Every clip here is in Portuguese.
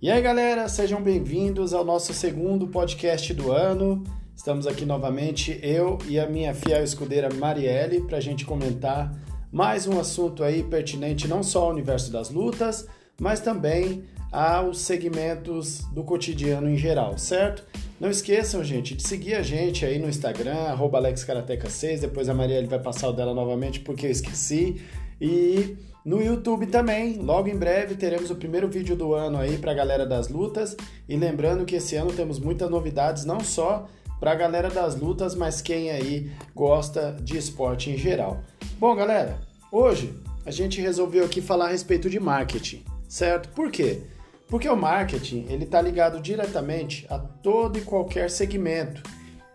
E aí, galera, sejam bem-vindos ao nosso segundo podcast do ano. Estamos aqui novamente, eu e a minha fiel escudeira Marielle, para a gente comentar mais um assunto aí pertinente não só ao universo das lutas, mas também aos segmentos do cotidiano em geral, certo? Não esqueçam, gente, de seguir a gente aí no Instagram, AlexKarateca6, depois a Marielle vai passar o dela novamente porque eu esqueci. E no YouTube também, logo em breve teremos o primeiro vídeo do ano aí para a galera das lutas. E lembrando que esse ano temos muitas novidades, não só para a galera das lutas, mas quem aí gosta de esporte em geral. Bom, galera, hoje a gente resolveu aqui falar a respeito de marketing, certo? Por quê? Porque o marketing ele está ligado diretamente a todo e qualquer segmento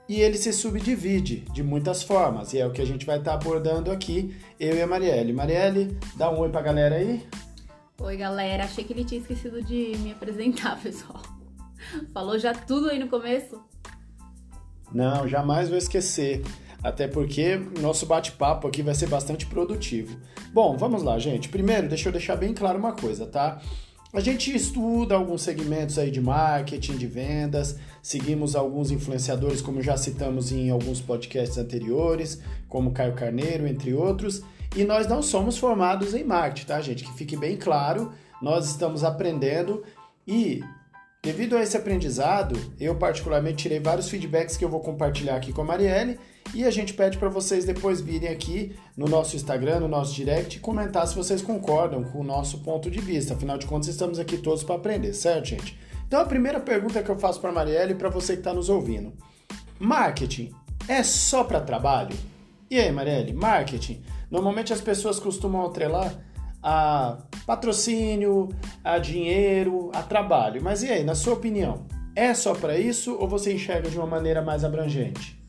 e ele se subdivide de muitas formas e é o que a gente vai estar tá abordando aqui, eu e a Marielle. Marielle, dá um oi para a galera aí. Oi, galera. Achei que ele tinha esquecido de me apresentar, pessoal. Falou já tudo aí no começo? Não, jamais vou esquecer. Até porque nosso bate-papo aqui vai ser bastante produtivo. Bom, vamos lá, gente. Primeiro, deixa eu deixar bem claro uma coisa, tá? A gente estuda alguns segmentos aí de marketing, de vendas, seguimos alguns influenciadores, como já citamos em alguns podcasts anteriores, como Caio Carneiro, entre outros, e nós não somos formados em marketing, tá, gente? Que fique bem claro, nós estamos aprendendo e Devido a esse aprendizado, eu particularmente tirei vários feedbacks que eu vou compartilhar aqui com a Marielle e a gente pede para vocês depois virem aqui no nosso Instagram, no nosso direct e comentar se vocês concordam com o nosso ponto de vista. Afinal de contas, estamos aqui todos para aprender, certo, gente? Então a primeira pergunta que eu faço para Marielle e para você que está nos ouvindo: marketing é só para trabalho? E aí, Marielle, marketing? Normalmente as pessoas costumam atrelar a patrocínio, a dinheiro, a trabalho. Mas e aí, na sua opinião, é só para isso ou você enxerga de uma maneira mais abrangente?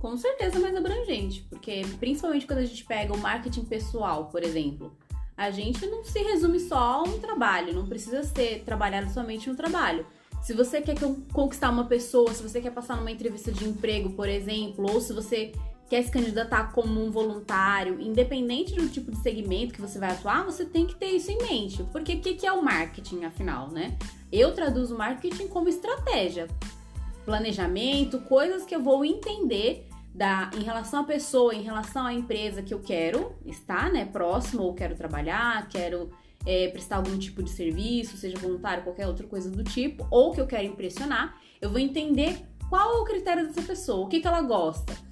Com certeza mais abrangente, porque principalmente quando a gente pega o marketing pessoal, por exemplo, a gente não se resume só a um trabalho, não precisa ser trabalhado somente no trabalho. Se você quer conquistar uma pessoa, se você quer passar numa entrevista de emprego, por exemplo, ou se você quer se candidatar como um voluntário, independente do tipo de segmento que você vai atuar, você tem que ter isso em mente. Porque o que, que é o marketing, afinal, né? Eu traduzo marketing como estratégia, planejamento, coisas que eu vou entender da, em relação à pessoa, em relação à empresa que eu quero estar, né, próximo, ou quero trabalhar, quero é, prestar algum tipo de serviço, seja voluntário, qualquer outra coisa do tipo, ou que eu quero impressionar, eu vou entender qual é o critério dessa pessoa, o que, que ela gosta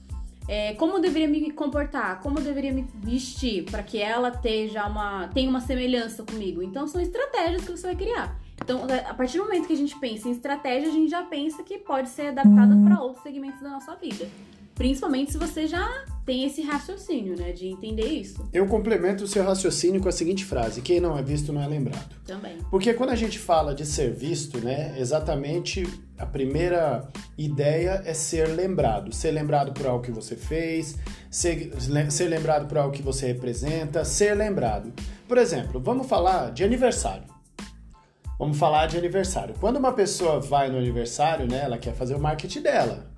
é, como eu deveria me comportar, como eu deveria me vestir para que ela tenha uma, tenha uma semelhança comigo. Então são estratégias que você vai criar. Então, a partir do momento que a gente pensa em estratégia, a gente já pensa que pode ser adaptada para outros segmentos da nossa vida. Principalmente se você já tem esse raciocínio, né? De entender isso. Eu complemento o seu raciocínio com a seguinte frase: quem não é visto não é lembrado. Também. Porque quando a gente fala de ser visto, né? Exatamente a primeira ideia é ser lembrado. Ser lembrado por algo que você fez, ser, ser lembrado por algo que você representa, ser lembrado. Por exemplo, vamos falar de aniversário. Vamos falar de aniversário. Quando uma pessoa vai no aniversário, né? Ela quer fazer o marketing dela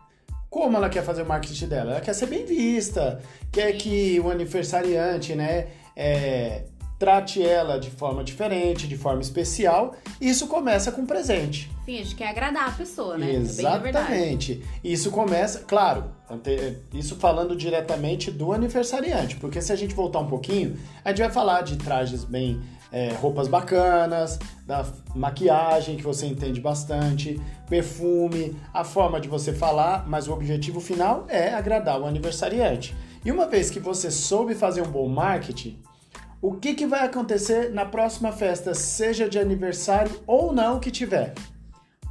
como ela quer fazer o marketing dela? Ela quer ser bem vista, quer que o aniversariante, né, é, trate ela de forma diferente, de forma especial. Isso começa com presente. Sim, a gente quer agradar a pessoa, né? É Exatamente. É isso começa, claro, isso falando diretamente do aniversariante, porque se a gente voltar um pouquinho, a gente vai falar de trajes bem é, roupas bacanas, da maquiagem que você entende bastante, perfume, a forma de você falar, mas o objetivo final é agradar o aniversariante. E uma vez que você soube fazer um bom marketing, o que, que vai acontecer na próxima festa, seja de aniversário ou não que tiver?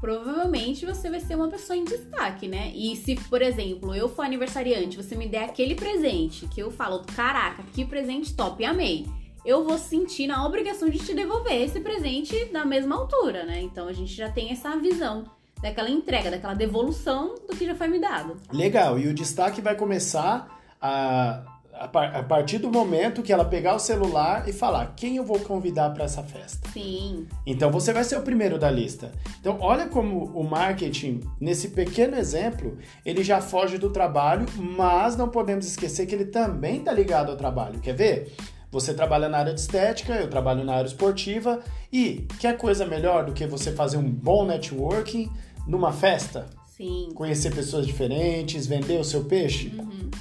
Provavelmente você vai ser uma pessoa em destaque, né? E se, por exemplo, eu for aniversariante, você me der aquele presente que eu falo, caraca, que presente top, amei eu vou sentir na obrigação de te devolver esse presente na mesma altura, né? Então a gente já tem essa visão daquela entrega, daquela devolução do que já foi me dado. Legal, e o destaque vai começar a, a, partir do momento que ela pegar o celular e falar quem eu vou convidar para essa festa. Sim. Então você vai ser o primeiro da lista. Então olha como o marketing, nesse pequeno exemplo, ele já foge do trabalho, mas não podemos esquecer que ele também está ligado ao trabalho. Quer ver? Você trabalha na área de estética, eu trabalho na área esportiva e quer coisa melhor do que você fazer um bom networking numa festa? Sim. Conhecer pessoas diferentes, vender o seu peixe? Uhum.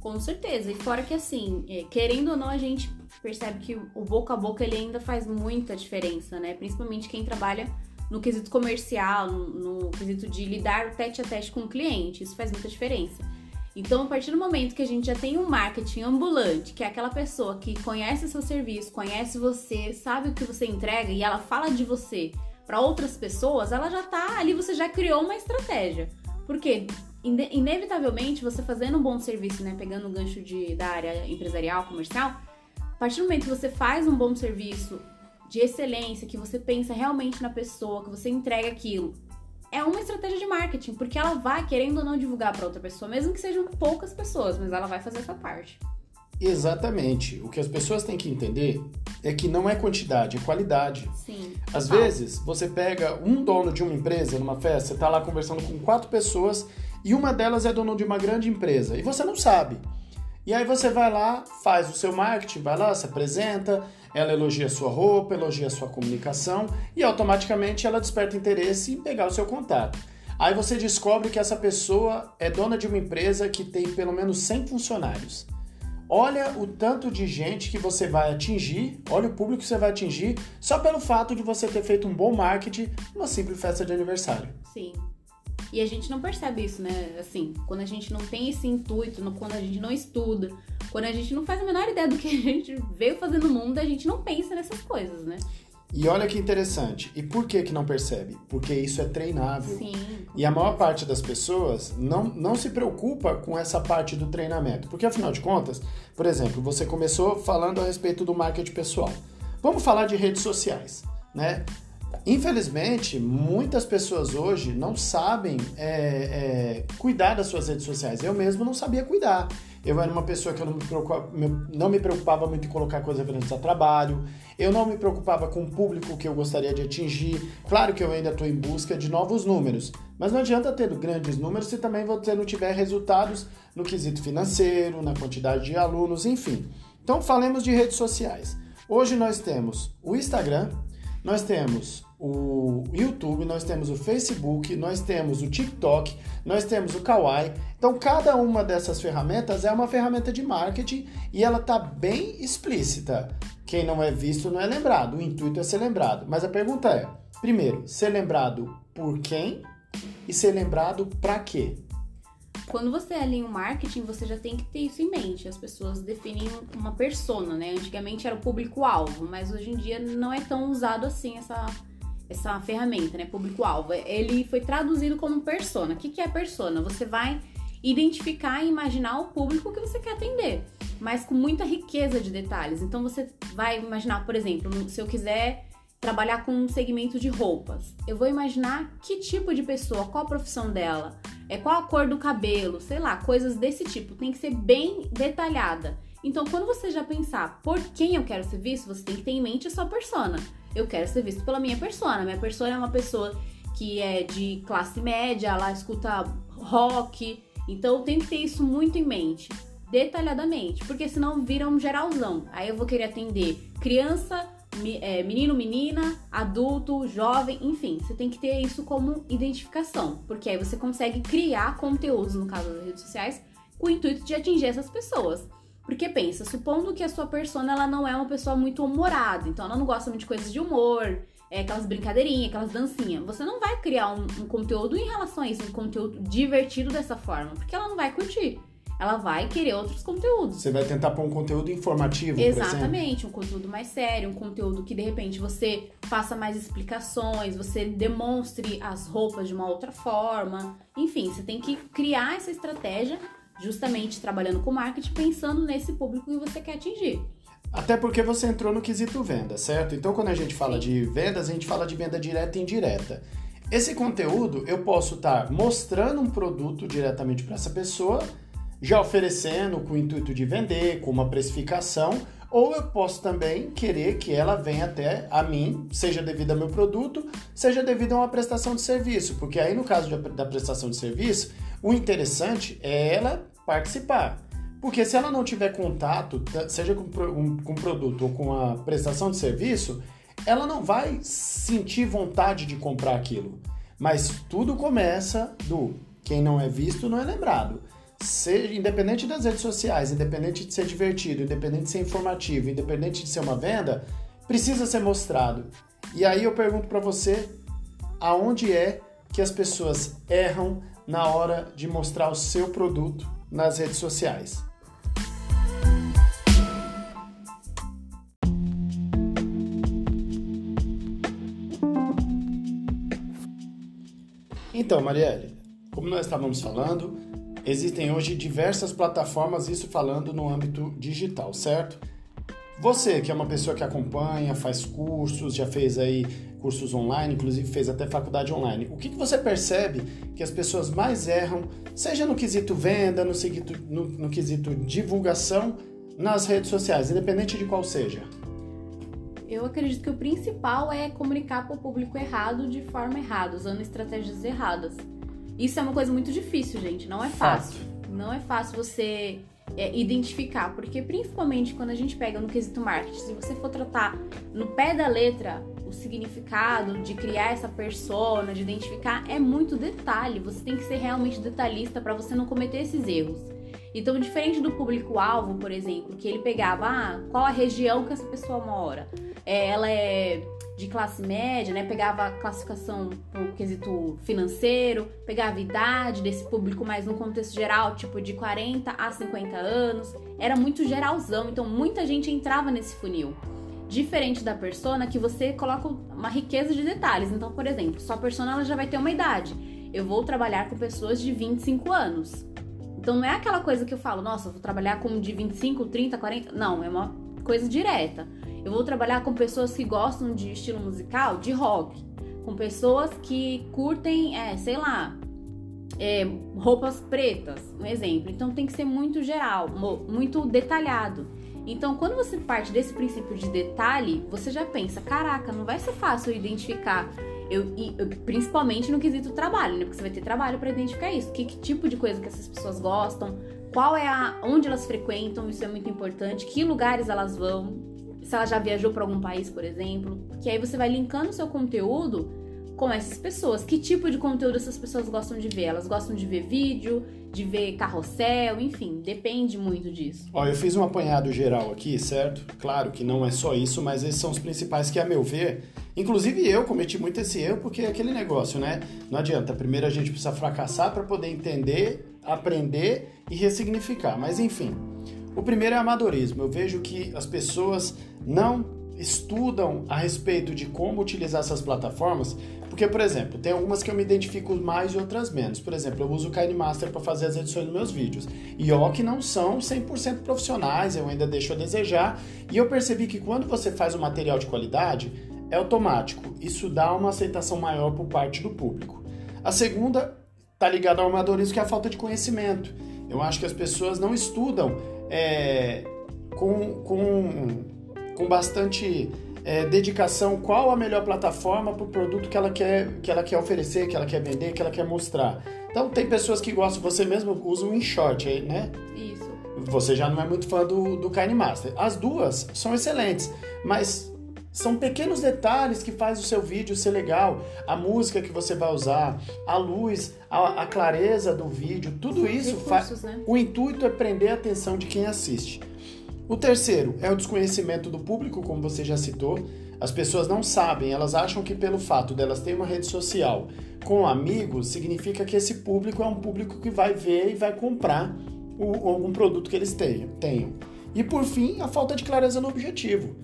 Com certeza. E fora que assim, é, querendo ou não, a gente percebe que o boca a boca ele ainda faz muita diferença, né? Principalmente quem trabalha no quesito comercial, no, no quesito de lidar tete a tete com o cliente. Isso faz muita diferença. Então, a partir do momento que a gente já tem um marketing ambulante, que é aquela pessoa que conhece seu serviço, conhece você, sabe o que você entrega e ela fala de você para outras pessoas, ela já tá ali, você já criou uma estratégia. Porque inevitavelmente você fazendo um bom serviço, né, pegando o gancho de, da área empresarial, comercial, a partir do momento que você faz um bom serviço de excelência, que você pensa realmente na pessoa, que você entrega aquilo, é uma estratégia de marketing, porque ela vai querendo ou não divulgar para outra pessoa, mesmo que sejam poucas pessoas, mas ela vai fazer essa parte. Exatamente. O que as pessoas têm que entender é que não é quantidade, é qualidade. Sim. Às vezes, você pega um dono de uma empresa numa festa, você tá lá conversando com quatro pessoas e uma delas é dono de uma grande empresa e você não sabe. E aí você vai lá, faz o seu marketing, vai lá, se apresenta, ela elogia sua roupa, elogia sua comunicação e automaticamente ela desperta interesse em pegar o seu contato. Aí você descobre que essa pessoa é dona de uma empresa que tem pelo menos 100 funcionários. Olha o tanto de gente que você vai atingir, olha o público que você vai atingir só pelo fato de você ter feito um bom marketing numa simples festa de aniversário. Sim. E a gente não percebe isso, né? Assim, quando a gente não tem esse intuito, quando a gente não estuda, quando a gente não faz a menor ideia do que a gente veio fazer no mundo, a gente não pensa nessas coisas, né? E olha que interessante. E por que que não percebe? Porque isso é treinável. Sim. E a maior parte das pessoas não, não se preocupa com essa parte do treinamento. Porque afinal de contas, por exemplo, você começou falando a respeito do marketing pessoal. Vamos falar de redes sociais, né? Infelizmente, muitas pessoas hoje não sabem é, é, cuidar das suas redes sociais. Eu mesmo não sabia cuidar. Eu era uma pessoa que eu não me, preocupava, não me preocupava muito em colocar coisas referentes a trabalho. Eu não me preocupava com o público que eu gostaria de atingir. Claro que eu ainda estou em busca de novos números, mas não adianta ter grandes números se também você não tiver resultados no quesito financeiro, na quantidade de alunos, enfim. Então, falemos de redes sociais. Hoje nós temos o Instagram, nós temos o YouTube, nós temos o Facebook, nós temos o TikTok, nós temos o Kawaii. Então, cada uma dessas ferramentas é uma ferramenta de marketing e ela está bem explícita. Quem não é visto não é lembrado. O intuito é ser lembrado. Mas a pergunta é: primeiro, ser lembrado por quem e ser lembrado para quê? Quando você alinha o marketing, você já tem que ter isso em mente. As pessoas definem uma persona, né? Antigamente era o público-alvo, mas hoje em dia não é tão usado assim essa, essa ferramenta, né? Público-alvo. Ele foi traduzido como persona. O que, que é persona? Você vai identificar e imaginar o público que você quer atender, mas com muita riqueza de detalhes. Então você vai imaginar, por exemplo, se eu quiser trabalhar com um segmento de roupas. Eu vou imaginar que tipo de pessoa, qual a profissão dela, é qual a cor do cabelo, sei lá, coisas desse tipo. Tem que ser bem detalhada. Então, quando você já pensar por quem eu quero ser visto, você tem que ter em mente a sua persona. Eu quero ser visto pela minha persona. Minha persona é uma pessoa que é de classe média, ela escuta rock. Então, eu tenho que ter isso muito em mente, detalhadamente, porque senão vira um geralzão. Aí eu vou querer atender criança, menino, menina, adulto, jovem, enfim, você tem que ter isso como identificação, porque aí você consegue criar conteúdos, no caso das redes sociais, com o intuito de atingir essas pessoas. Porque pensa, supondo que a sua persona ela não é uma pessoa muito humorada, então ela não gosta muito de coisas de humor, é, aquelas brincadeirinhas, aquelas dancinhas. Você não vai criar um, um conteúdo em relação a isso, um conteúdo divertido dessa forma, porque ela não vai curtir ela vai querer outros conteúdos. Você vai tentar pôr um conteúdo informativo, Exatamente, um conteúdo mais sério, um conteúdo que de repente você faça mais explicações, você demonstre as roupas de uma outra forma. Enfim, você tem que criar essa estratégia justamente trabalhando com marketing, pensando nesse público que você quer atingir. Até porque você entrou no quesito venda, certo? Então, quando a gente fala Sim. de vendas, a gente fala de venda direta e indireta. Esse conteúdo eu posso estar mostrando um produto diretamente para essa pessoa já oferecendo com o intuito de vender, com uma precificação, ou eu posso também querer que ela venha até a mim, seja devido ao meu produto, seja devido a uma prestação de serviço, porque aí no caso da prestação de serviço, o interessante é ela participar. Porque se ela não tiver contato, seja com, um, com produto ou com a prestação de serviço, ela não vai sentir vontade de comprar aquilo. Mas tudo começa do quem não é visto não é lembrado. Seja, independente das redes sociais, independente de ser divertido, independente de ser informativo, independente de ser uma venda, precisa ser mostrado. E aí eu pergunto para você, aonde é que as pessoas erram na hora de mostrar o seu produto nas redes sociais? Então, Marielle, como nós estávamos falando, existem hoje diversas plataformas, isso falando no âmbito digital, certo? Você que é uma pessoa que acompanha, faz cursos, já fez aí cursos online, inclusive fez até faculdade online. O que, que você percebe que as pessoas mais erram, seja no quesito venda, no, quesito, no, no quesito divulgação, nas redes sociais, independente de qual seja? Eu acredito que o principal é comunicar para o público errado de forma errada, usando estratégias erradas. Isso é uma coisa muito difícil, gente. Não é fácil. Fato. Não é fácil você é, identificar, porque principalmente quando a gente pega no quesito marketing, se você for tratar no pé da letra o significado de criar essa persona, de identificar, é muito detalhe. Você tem que ser realmente detalhista para você não cometer esses erros. Então, diferente do público-alvo, por exemplo, que ele pegava, ah, qual a região que essa pessoa mora? É, ela é de classe média, né? Pegava a classificação por quesito financeiro, pegava a idade desse público mais no contexto geral, tipo de 40 a 50 anos. Era muito geralzão, então muita gente entrava nesse funil. Diferente da persona, que você coloca uma riqueza de detalhes. Então, por exemplo, sua persona ela já vai ter uma idade. Eu vou trabalhar com pessoas de 25 anos. Então não é aquela coisa que eu falo, nossa, eu vou trabalhar com de 25, 30, 40. Não, é uma coisa direta. Eu vou trabalhar com pessoas que gostam de estilo musical, de rock. Com pessoas que curtem, é, sei lá, é, roupas pretas, um exemplo. Então tem que ser muito geral, muito detalhado. Então, quando você parte desse princípio de detalhe, você já pensa: caraca, não vai ser fácil identificar eu, eu, principalmente no quesito trabalho, né? Porque você vai ter trabalho para identificar isso. Que, que, tipo de coisa que essas pessoas gostam, qual é a. onde elas frequentam, isso é muito importante, que lugares elas vão, se ela já viajou para algum país, por exemplo. Que aí você vai linkando o seu conteúdo com essas pessoas. Que tipo de conteúdo essas pessoas gostam de ver? Elas gostam de ver vídeo, de ver carrossel, enfim, depende muito disso. Ó, eu fiz um apanhado geral aqui, certo? Claro que não é só isso, mas esses são os principais que, a meu ver, Inclusive eu cometi muito esse erro porque é aquele negócio, né? Não adianta. Primeiro a gente precisa fracassar para poder entender, aprender e ressignificar. Mas enfim, o primeiro é amadorismo. Eu vejo que as pessoas não estudam a respeito de como utilizar essas plataformas, porque, por exemplo, tem algumas que eu me identifico mais e outras menos. Por exemplo, eu uso o KineMaster para fazer as edições dos meus vídeos. E ó que não são 100% profissionais, eu ainda deixo a desejar. E eu percebi que quando você faz um material de qualidade, é automático. Isso dá uma aceitação maior por parte do público. A segunda está ligada ao amadorismo, que é a falta de conhecimento. Eu acho que as pessoas não estudam é, com, com, com bastante é, dedicação qual a melhor plataforma para o produto que ela, quer, que ela quer oferecer, que ela quer vender, que ela quer mostrar. Então, tem pessoas que gostam, você mesmo usa um InShort, né? Isso. Você já não é muito fã do, do KineMaster. As duas são excelentes, mas são pequenos detalhes que faz o seu vídeo ser legal. A música que você vai usar, a luz, a, a clareza do vídeo, tudo isso faz. Né? O intuito é prender a atenção de quem assiste. O terceiro é o desconhecimento do público, como você já citou. As pessoas não sabem, elas acham que pelo fato delas terem uma rede social com amigos, significa que esse público é um público que vai ver e vai comprar o, algum produto que eles tenham. E por fim, a falta de clareza no objetivo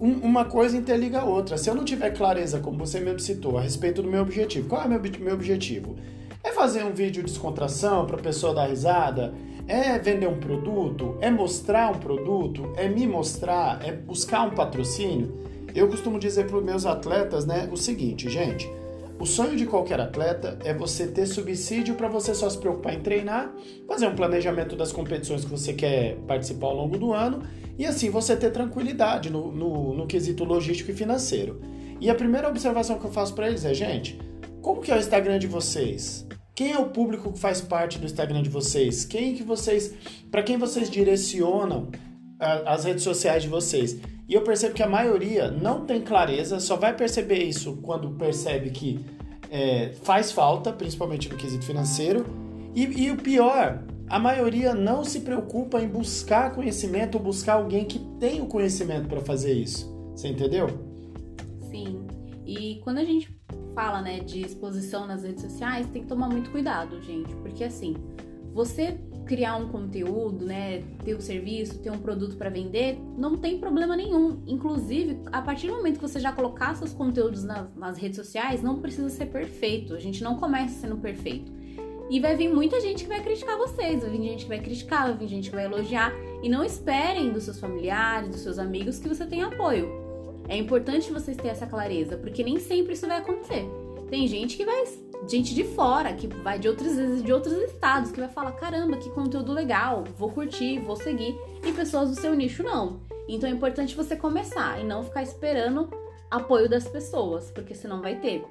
um, uma coisa interliga a outra. Se eu não tiver clareza, como você mesmo citou, a respeito do meu objetivo, qual é o meu, meu objetivo? É fazer um vídeo de descontração para a pessoa dar risada? É vender um produto? É mostrar um produto? É me mostrar? É buscar um patrocínio? Eu costumo dizer para os meus atletas né, o seguinte, gente. O sonho de qualquer atleta é você ter subsídio para você só se preocupar em treinar, fazer um planejamento das competições que você quer participar ao longo do ano e assim você ter tranquilidade no, no, no quesito logístico e financeiro. E a primeira observação que eu faço para eles é, gente, como que é o Instagram de vocês? Quem é o público que faz parte do Instagram de vocês? Quem que vocês, para quem vocês direcionam a, as redes sociais de vocês? E eu percebo que a maioria não tem clareza, só vai perceber isso quando percebe que é, faz falta, principalmente no quesito financeiro. E, e o pior, a maioria não se preocupa em buscar conhecimento ou buscar alguém que tem o conhecimento para fazer isso. Você entendeu? Sim. E quando a gente fala, né, de exposição nas redes sociais, tem que tomar muito cuidado, gente, porque assim, você criar um conteúdo, né, ter um serviço, ter um produto para vender, não tem problema nenhum. Inclusive, a partir do momento que você já colocar seus conteúdos nas, nas redes sociais, não precisa ser perfeito. A gente não começa sendo perfeito. E vai vir muita gente que vai criticar vocês, vai vir gente que vai criticar, vai vir gente que vai elogiar. E não esperem dos seus familiares, dos seus amigos que você tenha apoio. É importante vocês terem essa clareza, porque nem sempre isso vai acontecer. Tem gente que vai, gente de fora, que vai de outros de outros estados, que vai falar: caramba, que conteúdo legal, vou curtir, vou seguir. E pessoas do seu nicho não. Então é importante você começar e não ficar esperando apoio das pessoas, porque senão vai ter.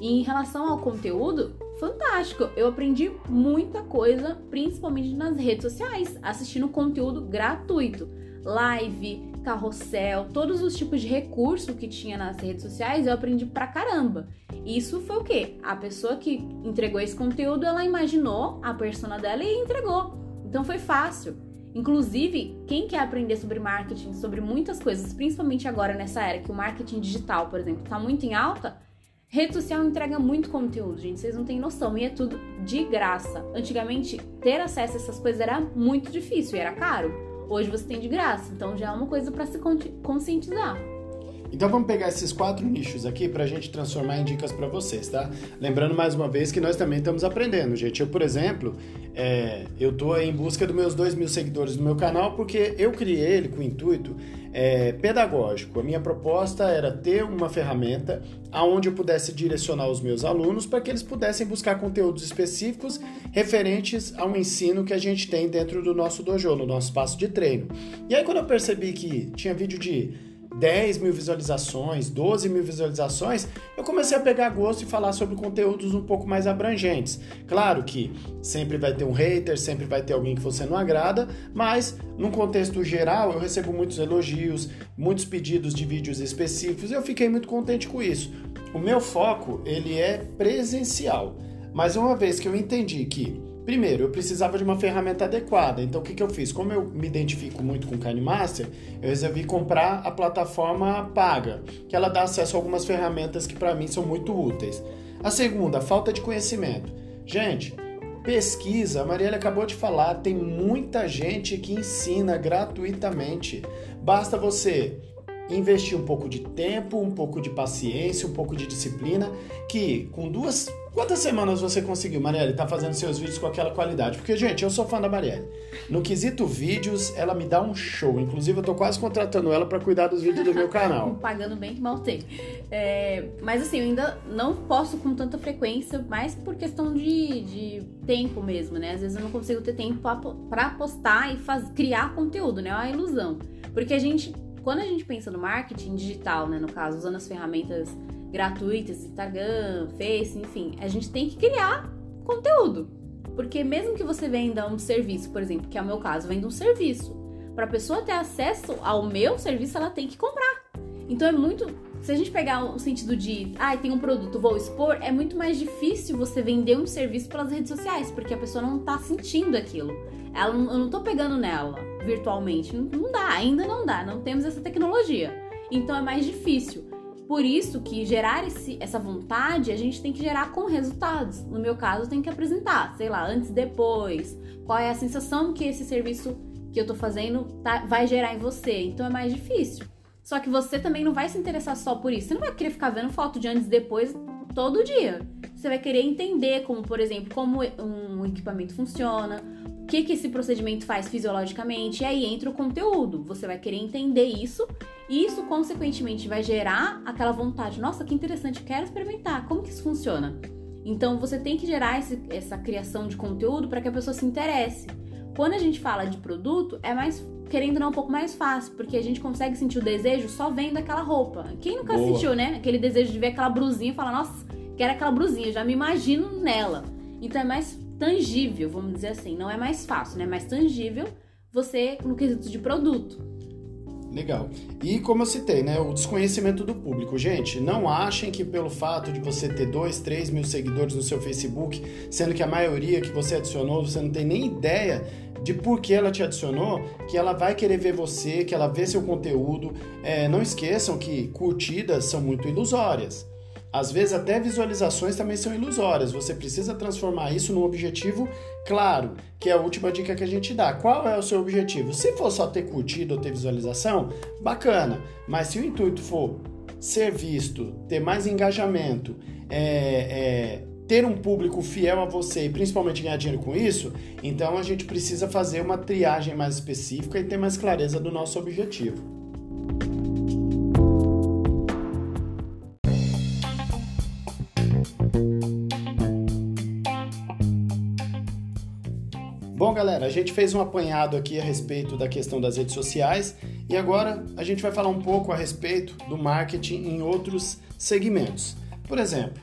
E em relação ao conteúdo, fantástico! Eu aprendi muita coisa, principalmente nas redes sociais, assistindo conteúdo gratuito live, carrossel, todos os tipos de recurso que tinha nas redes sociais, eu aprendi pra caramba. Isso foi o quê? A pessoa que entregou esse conteúdo, ela imaginou a persona dela e entregou. Então foi fácil. Inclusive, quem quer aprender sobre marketing, sobre muitas coisas, principalmente agora nessa era que o marketing digital, por exemplo, está muito em alta, rede social entrega muito conteúdo, gente. Vocês não têm noção. E é tudo de graça. Antigamente, ter acesso a essas coisas era muito difícil e era caro. Hoje você tem de graça, então já é uma coisa para se conscientizar. Então vamos pegar esses quatro nichos aqui para a gente transformar em dicas para vocês, tá? Lembrando mais uma vez que nós também estamos aprendendo, gente. Eu, por exemplo, é, eu estou em busca dos meus dois mil seguidores no meu canal porque eu criei ele com o intuito é, pedagógico. A minha proposta era ter uma ferramenta aonde eu pudesse direcionar os meus alunos para que eles pudessem buscar conteúdos específicos referentes ao ensino que a gente tem dentro do nosso dojo, no nosso espaço de treino. E aí quando eu percebi que tinha vídeo de 10 mil visualizações, 12 mil visualizações, eu comecei a pegar gosto e falar sobre conteúdos um pouco mais abrangentes. Claro que sempre vai ter um hater, sempre vai ter alguém que você não agrada, mas num contexto geral eu recebo muitos elogios, muitos pedidos de vídeos específicos e eu fiquei muito contente com isso. O meu foco ele é presencial, mas uma vez que eu entendi que Primeiro, eu precisava de uma ferramenta adequada. Então, o que, que eu fiz? Como eu me identifico muito com o KineMaster, eu resolvi comprar a plataforma paga, que ela dá acesso a algumas ferramentas que para mim são muito úteis. A segunda, falta de conhecimento. Gente, pesquisa, a Mariela acabou de falar, tem muita gente que ensina gratuitamente. Basta você investir um pouco de tempo, um pouco de paciência, um pouco de disciplina, que com duas Quantas semanas você conseguiu, Marielle, tá fazendo seus vídeos com aquela qualidade? Porque, gente, eu sou fã da Marielle. No quesito vídeos, ela me dá um show. Inclusive, eu tô quase contratando ela para cuidar dos vídeos do meu canal. Pagando bem que mal tem. É, mas assim, eu ainda não posto com tanta frequência, mais por questão de, de tempo mesmo, né? Às vezes eu não consigo ter tempo para postar e faz, criar conteúdo, né? É uma ilusão. Porque a gente, quando a gente pensa no marketing digital, né? No caso, usando as ferramentas gratuitas, Instagram, Face, enfim, a gente tem que criar conteúdo. Porque mesmo que você venda um serviço, por exemplo, que é o meu caso, vendo um serviço, para a pessoa ter acesso ao meu serviço, ela tem que comprar. Então é muito, se a gente pegar o sentido de, ah, tem um produto, vou expor, é muito mais difícil você vender um serviço pelas redes sociais, porque a pessoa não tá sentindo aquilo. Ela, eu não tô pegando nela virtualmente, não, não dá, ainda não dá, não temos essa tecnologia. Então é mais difícil. Por isso que gerar esse, essa vontade a gente tem que gerar com resultados. No meu caso, tem que apresentar, sei lá, antes, depois. Qual é a sensação que esse serviço que eu tô fazendo tá, vai gerar em você? Então é mais difícil. Só que você também não vai se interessar só por isso. Você não vai querer ficar vendo foto de antes e depois todo dia. Você vai querer entender como, por exemplo, como um equipamento funciona, o que, que esse procedimento faz fisiologicamente, e aí entra o conteúdo. Você vai querer entender isso, e isso, consequentemente, vai gerar aquela vontade. Nossa, que interessante, quero experimentar. Como que isso funciona? Então, você tem que gerar esse, essa criação de conteúdo para que a pessoa se interesse. Quando a gente fala de produto, é mais, querendo não, um pouco mais fácil, porque a gente consegue sentir o desejo só vendo aquela roupa. Quem nunca Boa. sentiu, né? Aquele desejo de ver aquela brusinha e falar, nossa, quero aquela brusinha, já me imagino nela. Então é mais tangível, vamos dizer assim. Não é mais fácil, né? É mais tangível você no quesito de produto. Legal. E como eu citei, né, o desconhecimento do público. Gente, não achem que pelo fato de você ter 2, 3 mil seguidores no seu Facebook, sendo que a maioria que você adicionou, você não tem nem ideia de por que ela te adicionou, que ela vai querer ver você, que ela vê seu conteúdo. É, não esqueçam que curtidas são muito ilusórias. Às vezes até visualizações também são ilusórias. Você precisa transformar isso num objetivo claro, que é a última dica que a gente dá. Qual é o seu objetivo? Se for só ter curtido ou ter visualização, bacana. Mas se o intuito for ser visto, ter mais engajamento, é, é, ter um público fiel a você e principalmente ganhar dinheiro com isso, então a gente precisa fazer uma triagem mais específica e ter mais clareza do nosso objetivo. A gente fez um apanhado aqui a respeito da questão das redes sociais e agora a gente vai falar um pouco a respeito do marketing em outros segmentos. Por exemplo,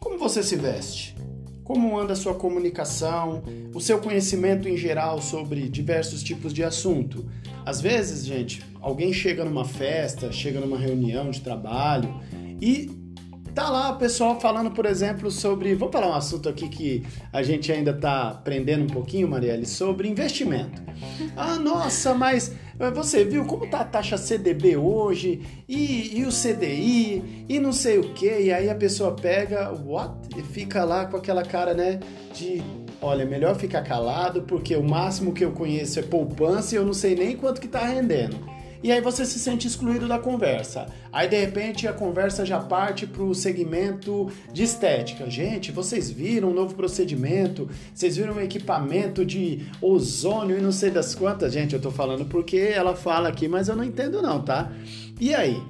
como você se veste? Como anda a sua comunicação? O seu conhecimento em geral sobre diversos tipos de assunto? Às vezes, gente, alguém chega numa festa, chega numa reunião de trabalho e Tá lá o pessoal falando, por exemplo, sobre. Vamos falar um assunto aqui que a gente ainda tá aprendendo um pouquinho, Marielle, sobre investimento. Ah, nossa, mas você viu como tá a taxa CDB hoje? E, e o CDI? E não sei o que. E aí a pessoa pega, what? E fica lá com aquela cara, né? De olha, melhor ficar calado, porque o máximo que eu conheço é poupança e eu não sei nem quanto que tá rendendo e aí você se sente excluído da conversa. Aí de repente a conversa já parte para o segmento de estética. Gente, vocês viram um novo procedimento? Vocês viram um equipamento de ozônio e não sei das quantas? Gente, eu tô falando porque ela fala aqui, mas eu não entendo não, tá? E aí?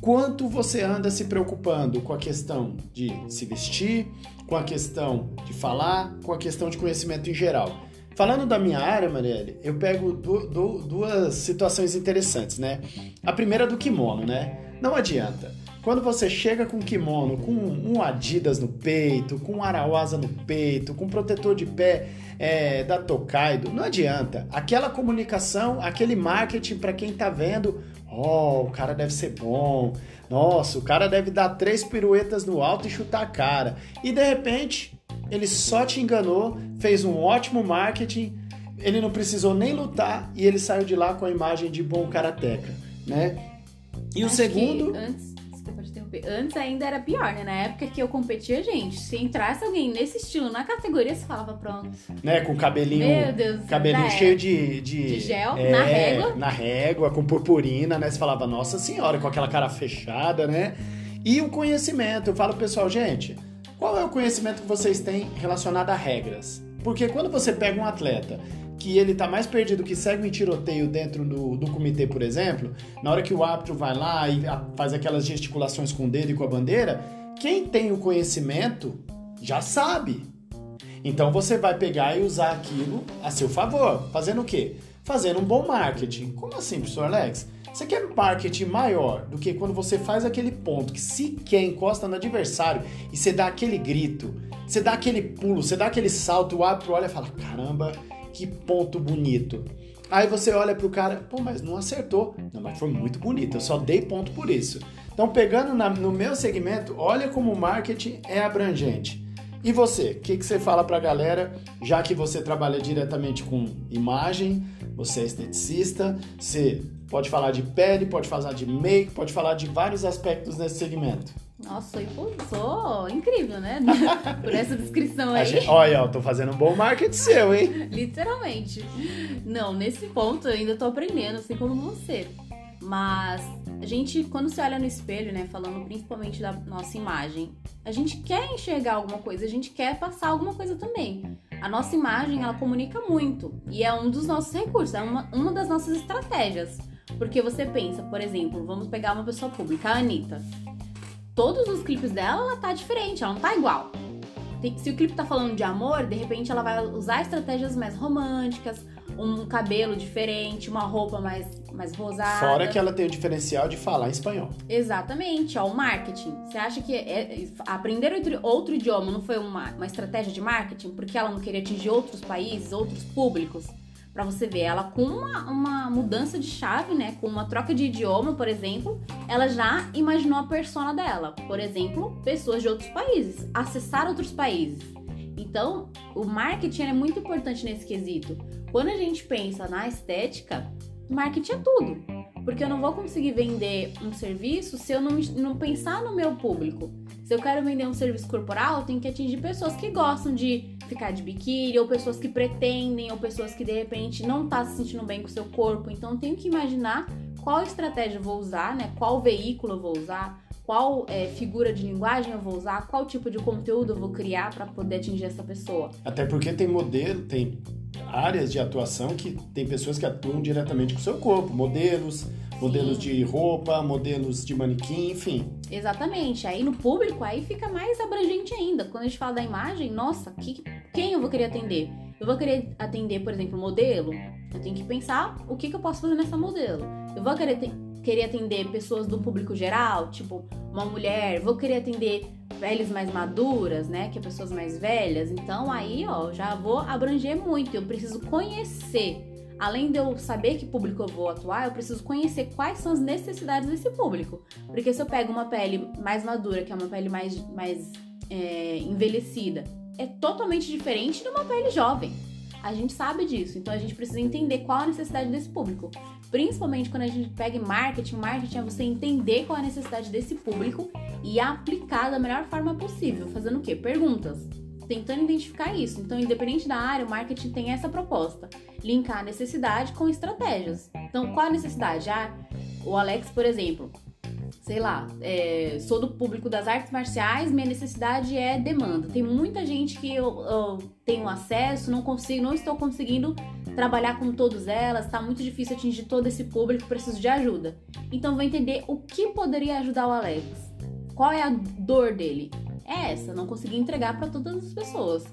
Quanto você anda se preocupando com a questão de se vestir, com a questão de falar, com a questão de conhecimento em geral? Falando da minha área, Marielle, eu pego du du duas situações interessantes, né? A primeira é do kimono, né? Não adianta. Quando você chega com kimono, com um Adidas no peito, com um Arauasa no peito, com um protetor de pé é, da Tokaido, não adianta. Aquela comunicação, aquele marketing para quem tá vendo, ó, oh, o cara deve ser bom. Nossa, o cara deve dar três piruetas no alto e chutar a cara. E de repente, ele só te enganou, fez um ótimo marketing, ele não precisou nem lutar e ele saiu de lá com a imagem de bom karateca, né? E Acho o segundo. antes, desculpa te interromper. Antes ainda era pior, né? Na época que eu competia, gente, se entrasse alguém nesse estilo na categoria, você falava pronto. Né? Com cabelinho. Meu Deus Cabelinho cheio de, de. De gel, é, na régua. Na régua, com purpurina, né? Você falava, nossa senhora, com aquela cara fechada, né? E o conhecimento. Eu falo pro pessoal, gente qual é o conhecimento que vocês têm relacionado a regras? Porque quando você pega um atleta que ele tá mais perdido que segue um tiroteio dentro do, do comitê, por exemplo, na hora que o árbitro vai lá e faz aquelas gesticulações com o dedo e com a bandeira, quem tem o conhecimento já sabe. Então você vai pegar e usar aquilo a seu favor. Fazendo o quê? Fazendo um bom marketing. Como assim, professor Alex? Você quer marketing maior do que quando você faz aquele ponto que sequer encosta no adversário e você dá aquele grito, você dá aquele pulo, você dá aquele salto, o árbitro olha e fala: caramba, que ponto bonito. Aí você olha pro cara, pô, mas não acertou. Não, mas foi muito bonito, eu só dei ponto por isso. Então, pegando na, no meu segmento, olha como o marketing é abrangente. E você, o que, que você fala pra galera, já que você trabalha diretamente com imagem, você é esteticista, você pode falar de pele, pode falar de make, pode falar de vários aspectos nesse segmento. Nossa, eu sou incrível, né? Por essa descrição aí. Gente, olha, eu tô fazendo um bom marketing seu, hein? Literalmente. Não, nesse ponto eu ainda tô aprendendo, assim como você. Mas a gente, quando você olha no espelho, né, falando principalmente da nossa imagem, a gente quer enxergar alguma coisa, a gente quer passar alguma coisa também. A nossa imagem, ela comunica muito e é um dos nossos recursos, é uma, uma das nossas estratégias. Porque você pensa, por exemplo, vamos pegar uma pessoa pública, a Anitta. Todos os clipes dela, ela tá diferente, ela não tá igual. Se o clipe tá falando de amor, de repente ela vai usar estratégias mais românticas, um cabelo diferente, uma roupa mais, mais rosada. Fora que ela tem o diferencial de falar espanhol. Exatamente, ó, o marketing. Você acha que é, é, aprender outro, outro idioma não foi uma, uma estratégia de marketing porque ela não queria atingir outros países, outros públicos? Para você ver, ela com uma, uma mudança de chave, né, com uma troca de idioma, por exemplo, ela já imaginou a persona dela. Por exemplo, pessoas de outros países, acessar outros países. Então, o marketing é muito importante nesse quesito. Quando a gente pensa na estética, marketing é tudo. Porque eu não vou conseguir vender um serviço se eu não, não pensar no meu público. Se eu quero vender um serviço corporal, eu tenho que atingir pessoas que gostam de ficar de biquíni, ou pessoas que pretendem, ou pessoas que de repente não tá se sentindo bem com o seu corpo. Então eu tenho que imaginar qual estratégia eu vou usar, né? Qual veículo eu vou usar, qual é, figura de linguagem eu vou usar, qual tipo de conteúdo eu vou criar para poder atingir essa pessoa. Até porque tem modelo, tem áreas de atuação que tem pessoas que atuam diretamente com o seu corpo, modelos, modelos de roupa, modelos de manequim, enfim. Exatamente. Aí no público aí fica mais abrangente ainda. Quando a gente fala da imagem, nossa, que, quem eu vou querer atender? Eu vou querer atender, por exemplo, modelo. Eu tenho que pensar o que, que eu posso fazer nessa modelo. Eu vou querer, querer atender pessoas do público geral, tipo uma mulher. Vou querer atender peles mais maduras, né? Que é pessoas mais velhas. Então aí, ó, já vou abranger muito. Eu preciso conhecer além de eu saber que público eu vou atuar, eu preciso conhecer quais são as necessidades desse público. Porque se eu pego uma pele mais madura, que é uma pele mais, mais é, envelhecida, é totalmente diferente de uma pele jovem. A gente sabe disso, então a gente precisa entender qual a necessidade desse público. Principalmente quando a gente pega marketing, marketing é você entender qual a necessidade desse público e aplicar da melhor forma possível. Fazendo o quê? Perguntas tentando identificar isso. Então, independente da área, o marketing tem essa proposta: linkar a necessidade com estratégias. Então, qual a necessidade? Ah, o Alex, por exemplo, sei lá, é, sou do público das artes marciais, minha necessidade é demanda. Tem muita gente que eu, eu tenho acesso, não consigo, não estou conseguindo trabalhar com todas elas, está muito difícil atingir todo esse público, preciso de ajuda. Então vou entender o que poderia ajudar o Alex. Qual é a dor dele? É essa, não conseguir entregar para todas as pessoas.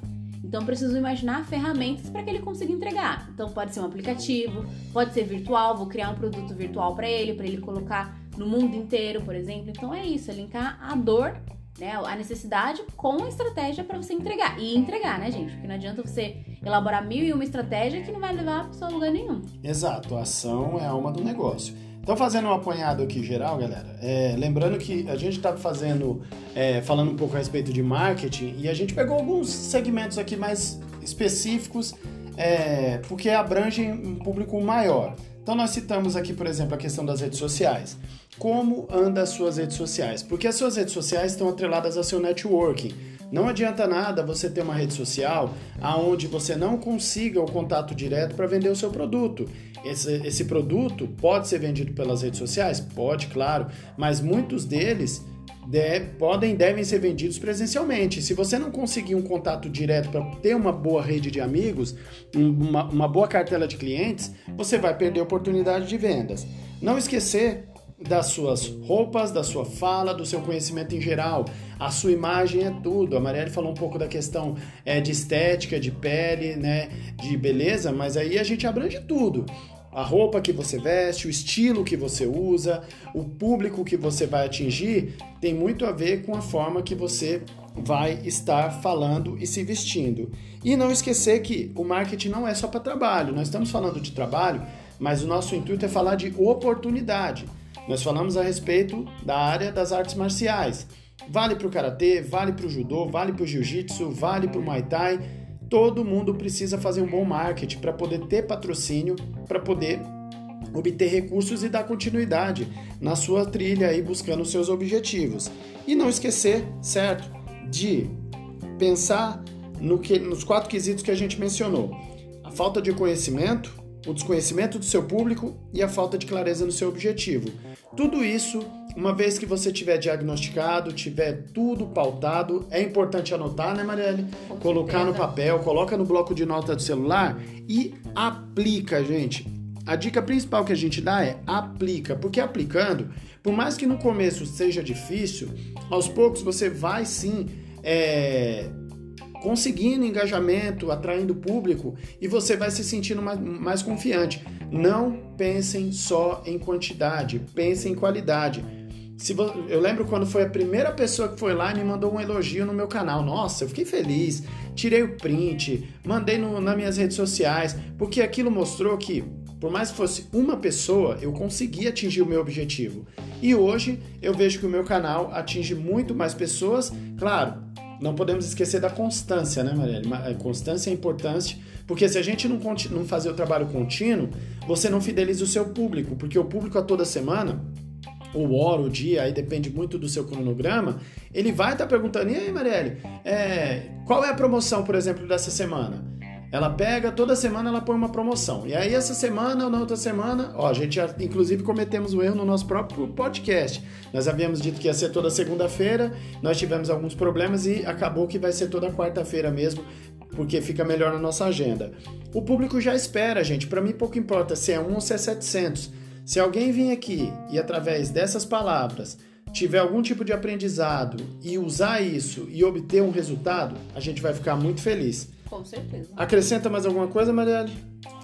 Então preciso imaginar ferramentas para que ele consiga entregar. Então pode ser um aplicativo, pode ser virtual, vou criar um produto virtual para ele, para ele colocar no mundo inteiro, por exemplo. Então é isso, é linkar a dor, né, a necessidade com a estratégia para você entregar. E entregar, né, gente? Porque não adianta você elaborar mil e uma estratégia que não vai levar a pessoa a lugar nenhum. Exato, a ação é a alma do negócio. Então, fazendo um apanhado aqui geral, galera, é, lembrando que a gente está fazendo, é, falando um pouco a respeito de marketing e a gente pegou alguns segmentos aqui mais específicos, é, porque abrangem um público maior. Então, nós citamos aqui, por exemplo, a questão das redes sociais. Como anda as suas redes sociais? Porque as suas redes sociais estão atreladas ao seu networking. Não adianta nada você ter uma rede social aonde você não consiga o contato direto para vender o seu produto. Esse, esse produto pode ser vendido pelas redes sociais? Pode, claro, mas muitos deles deve, podem devem ser vendidos presencialmente. Se você não conseguir um contato direto para ter uma boa rede de amigos, uma, uma boa cartela de clientes, você vai perder a oportunidade de vendas. Não esquecer das suas roupas, da sua fala, do seu conhecimento em geral. A sua imagem é tudo. A Marielle falou um pouco da questão é, de estética, de pele, né, de beleza, mas aí a gente abrange tudo. A roupa que você veste, o estilo que você usa, o público que você vai atingir, tem muito a ver com a forma que você vai estar falando e se vestindo. E não esquecer que o marketing não é só para trabalho. Nós estamos falando de trabalho, mas o nosso intuito é falar de oportunidade. Nós falamos a respeito da área das artes marciais. Vale para o karatê, vale para o judô, vale para o jiu-jitsu, vale para o muay thai. Todo mundo precisa fazer um bom marketing para poder ter patrocínio, para poder obter recursos e dar continuidade na sua trilha aí buscando seus objetivos. E não esquecer, certo, de pensar no que, nos quatro quesitos que a gente mencionou: a falta de conhecimento, o desconhecimento do seu público e a falta de clareza no seu objetivo. Tudo isso, uma vez que você tiver diagnosticado, tiver tudo pautado, é importante anotar, né, Marielle? Com Colocar certeza. no papel, coloca no bloco de nota do celular e aplica, gente. A dica principal que a gente dá é aplica, porque aplicando, por mais que no começo seja difícil, aos poucos você vai sim é, conseguindo engajamento, atraindo público e você vai se sentindo mais, mais confiante. Não pensem só em quantidade, pensem em qualidade. Se eu lembro quando foi a primeira pessoa que foi lá e me mandou um elogio no meu canal. Nossa, eu fiquei feliz. Tirei o print, mandei no, nas minhas redes sociais, porque aquilo mostrou que, por mais que fosse uma pessoa, eu consegui atingir o meu objetivo. E hoje eu vejo que o meu canal atinge muito mais pessoas. Claro, não podemos esquecer da constância, né, Marielle? A constância é importante, porque se a gente não, não fazer o trabalho contínuo, você não fideliza o seu público, porque o público a toda semana ou hora, o dia, aí depende muito do seu cronograma, ele vai estar tá perguntando, e aí, Marielle, é, qual é a promoção, por exemplo, dessa semana? Ela pega, toda semana ela põe uma promoção. E aí, essa semana ou na outra semana, ó, a gente já, inclusive, cometemos o um erro no nosso próprio podcast. Nós havíamos dito que ia ser toda segunda-feira, nós tivemos alguns problemas e acabou que vai ser toda quarta-feira mesmo, porque fica melhor na nossa agenda. O público já espera, gente. Para mim, pouco importa se é um ou se é 700. Se alguém vir aqui e através dessas palavras tiver algum tipo de aprendizado e usar isso e obter um resultado, a gente vai ficar muito feliz. Com certeza. Acrescenta mais alguma coisa, Marielle?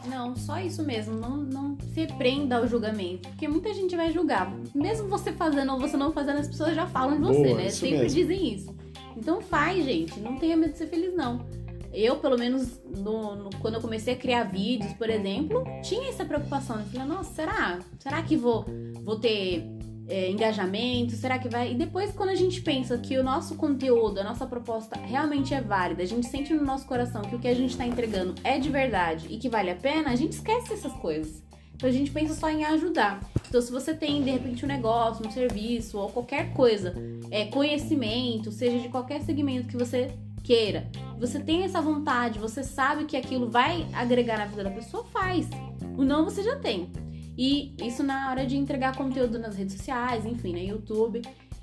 Não, só isso mesmo. Não, não se prenda ao julgamento. Porque muita gente vai julgar. Mesmo você fazendo ou você não fazendo, as pessoas já falam de você, Boa, né? Sempre mesmo. dizem isso. Então faz, gente. Não tenha medo de ser feliz, não. Eu, pelo menos, no, no, quando eu comecei a criar vídeos, por exemplo, tinha essa preocupação. Eu falei, nossa, será? Será que vou, vou ter é, engajamento? Será que vai? E depois, quando a gente pensa que o nosso conteúdo, a nossa proposta realmente é válida, a gente sente no nosso coração que o que a gente está entregando é de verdade e que vale a pena, a gente esquece essas coisas. Então a gente pensa só em ajudar. Então, se você tem, de repente, um negócio, um serviço ou qualquer coisa, é, conhecimento, seja de qualquer segmento que você queira, você tem essa vontade, você sabe que aquilo vai agregar na vida da pessoa, faz. O não você já tem. E isso na hora de entregar conteúdo nas redes sociais, enfim, no YouTube.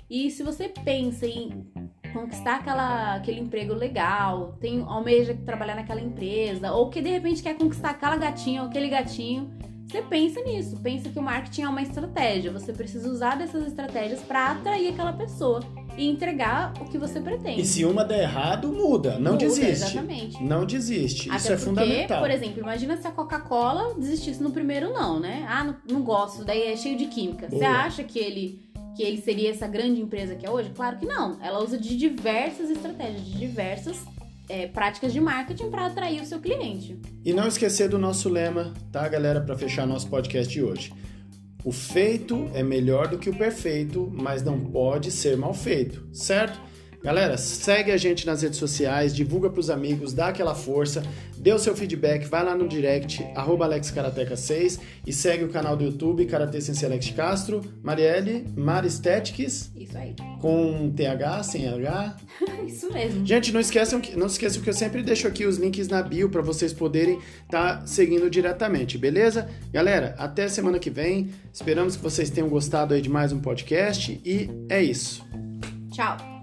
E se você pensa em conquistar aquela, aquele emprego legal, tem almeja trabalhar naquela empresa, ou que de repente quer conquistar aquela gatinha ou aquele gatinho, você pensa nisso, pensa que o marketing é uma estratégia. Você precisa usar dessas estratégias para atrair aquela pessoa e entregar o que você pretende. E se uma der errado, muda. Não Muda, desiste. Exatamente. Não desiste. Até Isso é porque, fundamental. por exemplo, imagina se a Coca-Cola desistisse no primeiro não, né? Ah, não, não gosto, daí é cheio de química. Você Boa. acha que ele que ele seria essa grande empresa que é hoje? Claro que não. Ela usa de diversas estratégias, de diversas é, práticas de marketing para atrair o seu cliente. E não esquecer do nosso lema, tá, galera, para fechar nosso podcast de hoje. O feito é melhor do que o perfeito, mas não pode ser mal feito, certo? Galera, segue a gente nas redes sociais, divulga pros amigos, dá aquela força, dê o seu feedback, vai lá no direct, arroba AlexKarateca6 e segue o canal do YouTube, Karate Sensei Alex Castro, Marielle, Maristetics, Isso aí. com TH, sem H. Isso mesmo. Gente, não esqueçam que, não se esqueçam que eu sempre deixo aqui os links na bio para vocês poderem estar tá seguindo diretamente, beleza? Galera, até semana que vem. Esperamos que vocês tenham gostado aí de mais um podcast e é isso. Tchau.